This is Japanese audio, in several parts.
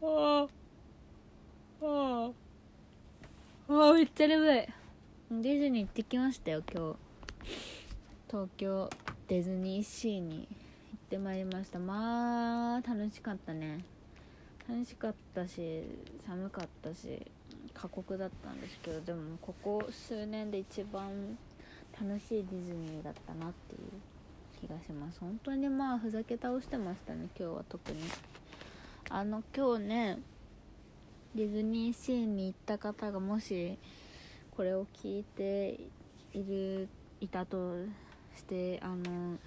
あああめっちゃ眠い。ディズニー行ってきましたよ今日。東京ディズニーシーに行ってまいりました。まあ楽しかったね。楽しかったし寒かったし過酷だったんですけどでもここ数年で一番楽しいディズニーだったなっていう気がします。本当にまあふざけ倒してましたね今日は特に。あの今日ねディズニーシーに行った方がもしこれを聞いているいたとしてあの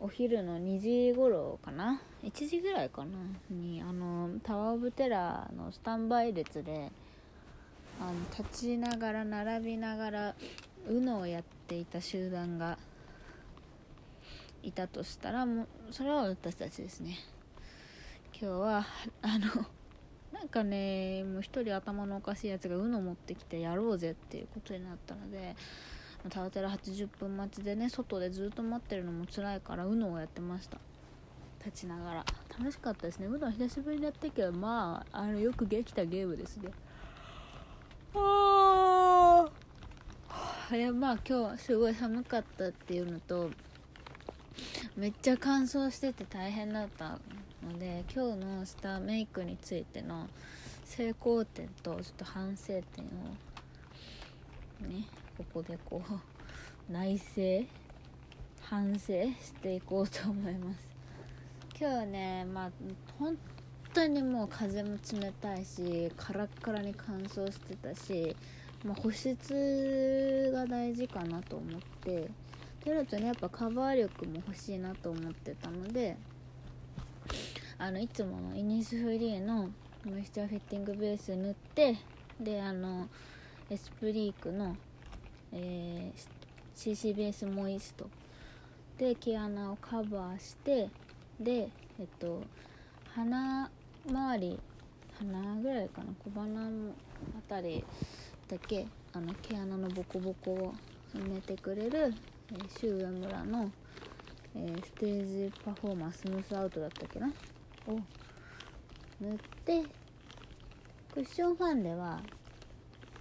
お昼の2時頃かな？1時ぐらいかな？にあのタワー・オブ・テラーのスタンバイ列であの立ちながら並びながら UNO をやっていた集団がいたとしたらもうそれは私たちですね。今日はあのなんかねもう一人頭のおかしいやつが UNO 持ってきてやろうぜっていうことになったのでタワテラ80分待ちでね外でずっと待ってるのも辛いから UNO をやってました。立ちながら。楽しかったですね。UNO 久しぶりにやったけどまああのよくできたゲームですね。ああいやまあ今日すごい寒かったっていうのとめっちゃ乾燥してて大変だった。ので今日のスターメイクについての成功点とちょっと反省点をねここでこう 内省反省していこうと思います。今日ねまあ本当にもう風も冷たいしカラッカラに乾燥してたし、まあ、保湿が大事かなと思ってテロとねやっぱカバー力も欲しいなと思ってたのであのいつものイニスフリーのモイスチャーフィッティングベース塗ってであのエスプリークの、えー、CC ベースモイスト。で毛穴をカバーしてでえっと鼻周り鼻ぐらいかな？小鼻のあたりだけあの毛穴のボコボコを埋めてくれるえー、シュウエムラの、えー、ステージパフォーマンスムースアウトだったっけな？を塗ってクッションファンでは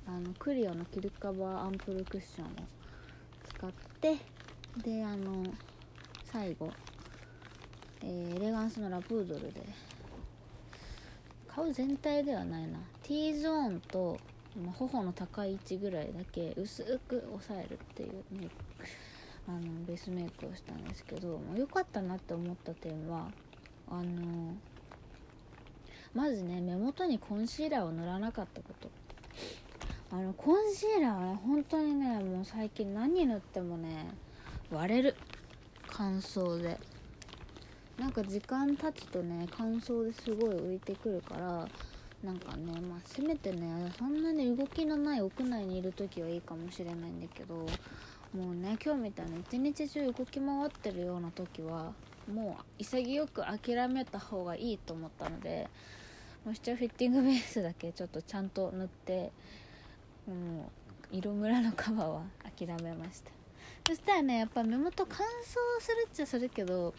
あのクリオのキルカバーアンプルクッションを使ってであの最後、えー、エレガンスのラプードルで顔全体ではないな。T ゾーンと、まあ、頬の高い位置ぐらいだけ薄く押さえるっていうメイクあのベースメイクをしたんですけど良かったなって思った点はあのまずね目元にコンシーラーを塗らなかったこと。あのコンシーラーはね本当にねもう最近何塗ってもね割れる。乾燥で。なんか時間経つとね乾燥ですごい浮いてくるからなんかねまあせめてねそんなに動きのない屋内にいる時はいいかもしれないんだけどもうね今日みたいに一日中動き回ってるような時はもう潔く諦めた方がいいと思ったのでモイスチャーフィッティングベースだけちょっとちゃんと塗ってもう色ムラのカバーは諦めました。そしたらねやっぱ目元乾燥するっちゃするけど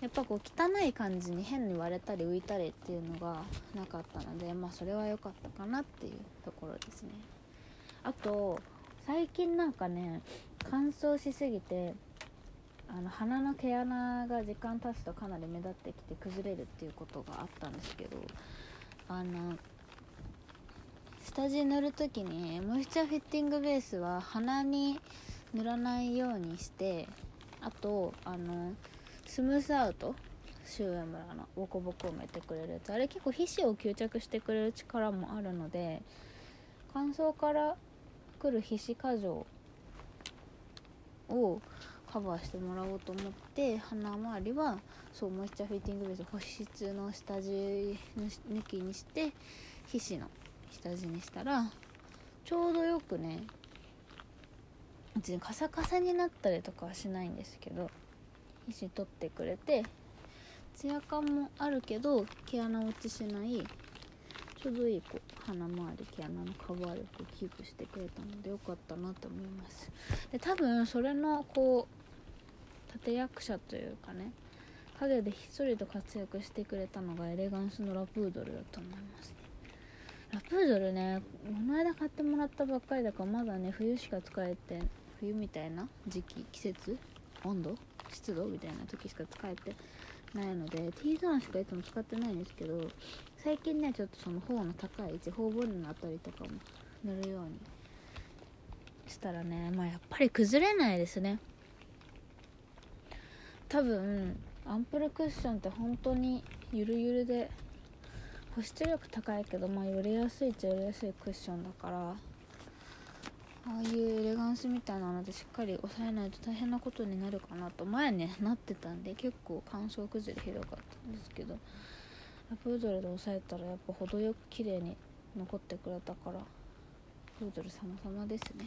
やっぱこう汚い感じに変に割れたり浮いたりっていうのがなかったのでまあそれは良かったかなっていうところですね。あと最近なんかね乾燥しすぎてあの鼻の毛穴が時間経つとかなり目立ってきて崩れるっていうことがあったんですけどあの下地塗る時にモイスチャーフィッティングベースは鼻に塗らないようにしてあとあのスムースアウトシュウエムラのボコボコ埋めてくれるやつ。あれ結構皮脂を吸着してくれる力もあるので乾燥から来る皮脂過剰をカバーしてもらおうと思って鼻周りはそうモイスチャーフィッティングベース保湿の下地抜きにして皮脂の下地にしたらちょうどよくね別にカサカサになったりとかはしないんですけど皮脂取ってくれてツヤ感もあるけど毛穴落ちしないちょうどいいこう鼻周り毛穴のカバー力をキープしてくれたのでよかったなと思います。で多分それのこう立役者というかね陰でひっそりと活躍してくれたのがエレガンスのラプードルだと思いますね。ラプードルねこの間買ってもらったばっかりだからまだね冬しか使えて冬みたいな時期季節温度湿度みたいな時しか使えてないので T ゾーンしかいつも使ってないんですけど最近ねちょっとその頬の高い位置頬骨のあたりとかも塗るようにしたらねまあやっぱり崩れないですね。多分アンプルクッションって本当にゆるゆるで保湿力高いけどまあよれやすいっちゃよれやすいクッションだからああいうエレガンスみたいなのでしっかり押さえないと大変なことになるかなと。前ねなってたんで結構乾燥崩れひどかったんですけどラプードルで押さえたらやっぱ程よく綺麗に残ってくれたからプードル様々ですね。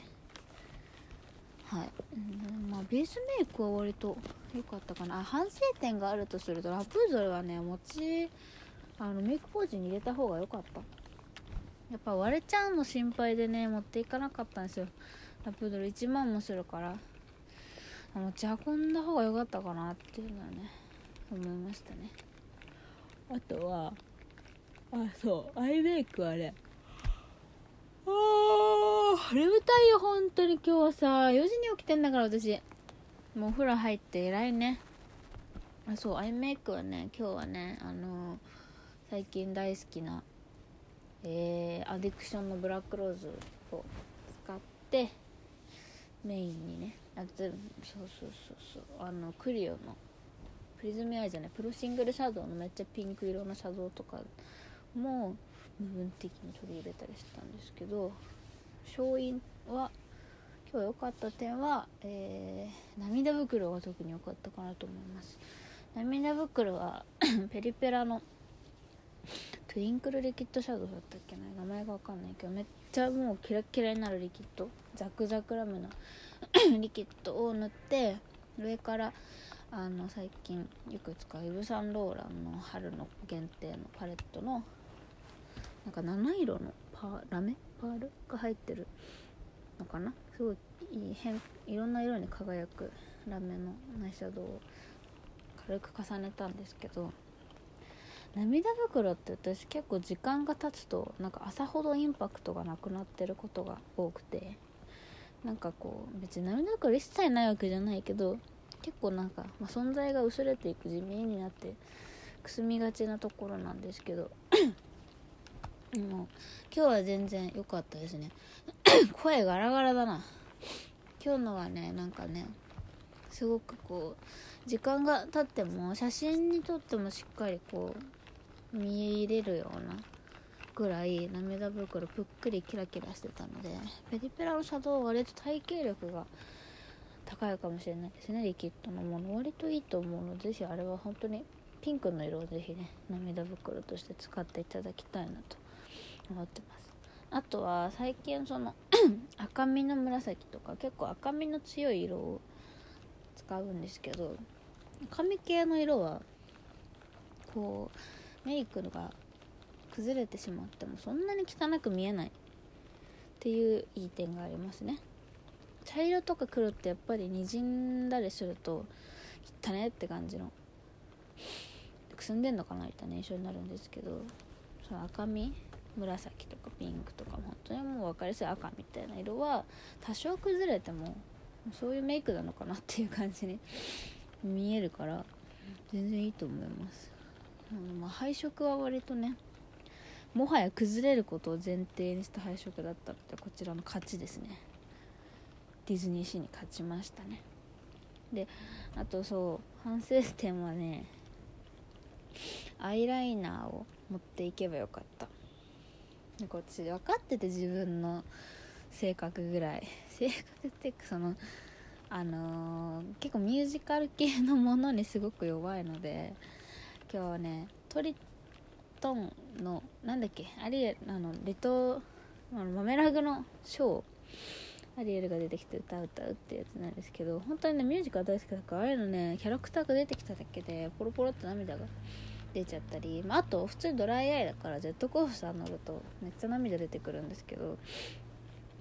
はい、うん、まあベースメイクは割と良かったかな。あ反省点があるとするとラプードルはね持ちあのメイクポーチに入れた方が良かった。やっぱ割れちゃうの心配でね持っていかなかったんですよ。ラプードル1万もするから。持ち運んだ方が良かったかなっていうのはね思いましたね。あとはあそうアイメイクはね。あー眠たいよ本当に今日はさ。4時に起きてんだから私。もうお風呂入って偉いね。あそうアイメイクはね今日はねあのー、最近大好きなえー、アディクションのブラックローズを使ってメインにねあそうそうそうそう。あのクリオのプリズムアイじゃないプロシングルシャドウのめっちゃピンク色のシャドウとかも部分的に取り入れたりしたんですけど勝因は今日良かった点は、えー、涙袋が特に良かったかなと思います。涙袋は ペリペラの トゥインクルリキッドシャドウだったっけな？名前がわかんないけどめっちゃもうキラキラになるリキッド。ザクザクラムの リキッドを塗って上からあの最近よく使うイブ・サンローランの春の限定のパレットのなんか七色のパラメ？パールが入ってる。のかな？すごいいい変いろんな色に輝く。ラメのアイシャドウを軽く重ねたんですけど。涙袋って私結構時間が経つとなんか朝ほどインパクトがなくなってることが多くて。なんかこう別に涙袋一切ないわけじゃないけど結構なんか、まあ、存在が薄れていく地味になってくすみがちなところなんですけど。もう今日は全然良かったですね。声ガラガラだな。今日のはねなんかねすごくこう時間が経っても写真に撮ってもしっかりこう見入れるようなぐらい涙袋ぷっくりキラキラしてたのでペリペラのシャドウは割と耐久力が高いかもしれないですねリキッドのもの。割といいと思うのでぜひあれは本当にピンクの色をぜひね涙袋として使っていただきたいなと。思ってます。あとは最近その 赤みの紫とか結構赤みの強い色を使うんですけど赤み系の色はこうメイクが崩れてしまってもそんなに汚く見えないっていういい点がありますね。茶色とか黒ってやっぱりにじんだりすると汚ねって感じのくすんでんのかなみたいな印象になるんですけどその赤み紫とかピンクとか本当にもう分かりやすい赤みたいな色は多少崩れてもそういうメイクなのかなっていう感じに見えるから全然いいと思います。うんまあ、配色は割とねもはや崩れることを前提にした配色だったのでこちらの勝ちですね。ディズニーシーに勝ちましたね。であとそう反省点はねアイライナーを持っていけばよかった。でこっち分かってて自分の性格ぐらい。性格っていうかそのあのー、結構ミュージカル系のものにすごく弱いので今日はねトリトンのなんだっけアリエあのレトあのマメラグのショーアリエルが出てきて歌う歌うってやつなんですけど本当にねミュージカル大好きだからああいうのねキャラクターが出てきただけでポロポロって涙が出ちゃったり、まあ、あと普通ドライアイだからジェットコースター乗るとめっちゃ涙出てくるんですけど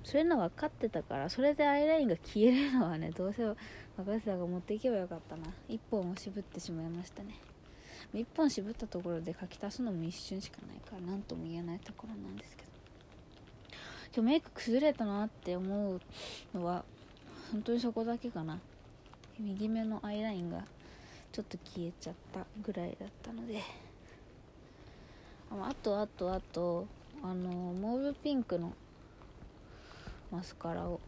そういうの分かってたからそれでアイラインが消えるのはねどうせ若狭さんが持っていけばよかったな。1本を渋ってしまいましたね。1本渋ったところで書き足すのも一瞬しかないから何とも言えないところなんですけど。今日メイク崩れたなって思うのは本当にそこだけかな。右目のアイラインがちょっと消えちゃったぐらいだったので。あとあとあとあのモーブピンクのマスカラを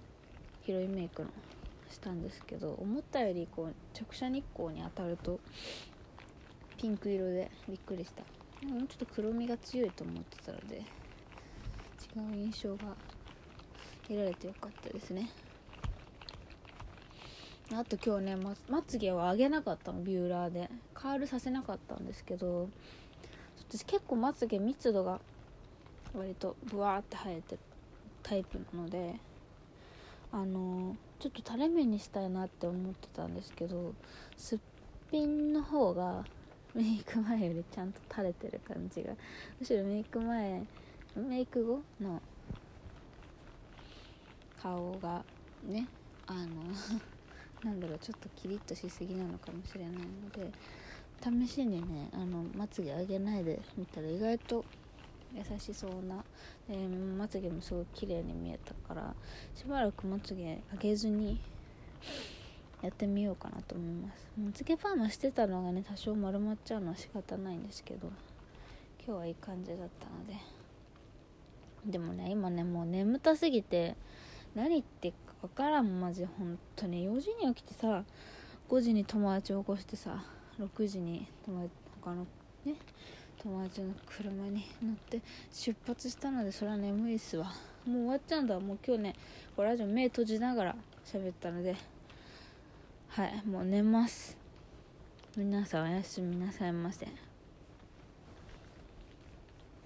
ヒロインメイクのしたんですけど思ったよりこう直射日光に当たるとピンク色でびっくりした。もうちょっと黒みが強いと思ってたので違う印象が得られてよかったですね。あと今日ねままつげを上げなかったのビューラーで。カールさせなかったんですけど私結構まつげ密度が割とブワーって生えてるタイプなのであのちょっと垂れ目にしたいなって思ってたんですけどすっぴんの方がメイク前よりちゃんと垂れてる感じがむしろメイク前メイク後の顔がねあのなんだろうちょっとキリッとしすぎなのかもしれないので試しにねあのまつげ上げないで見たら意外と優しそうな、えー、まつげもすごい綺麗に見えたからしばらくまつげ上げずにやってみようかなと思います。まつげパーマしてたのがね多少丸まっちゃうのは仕方ないんですけど今日はいい感じだったので。でもね今ねもう眠たすぎて何言ってか分からんマジ本当に。4時に起きてさ5時に友達を起こしてさ6時に友達他のね友達の車に乗って出発したのでそれは眠いっすわ。もう終わっちゃうんだもう今日ねこれラジオ目閉じながら喋ったのではいもう寝ます。皆さんおやすみなさいませ。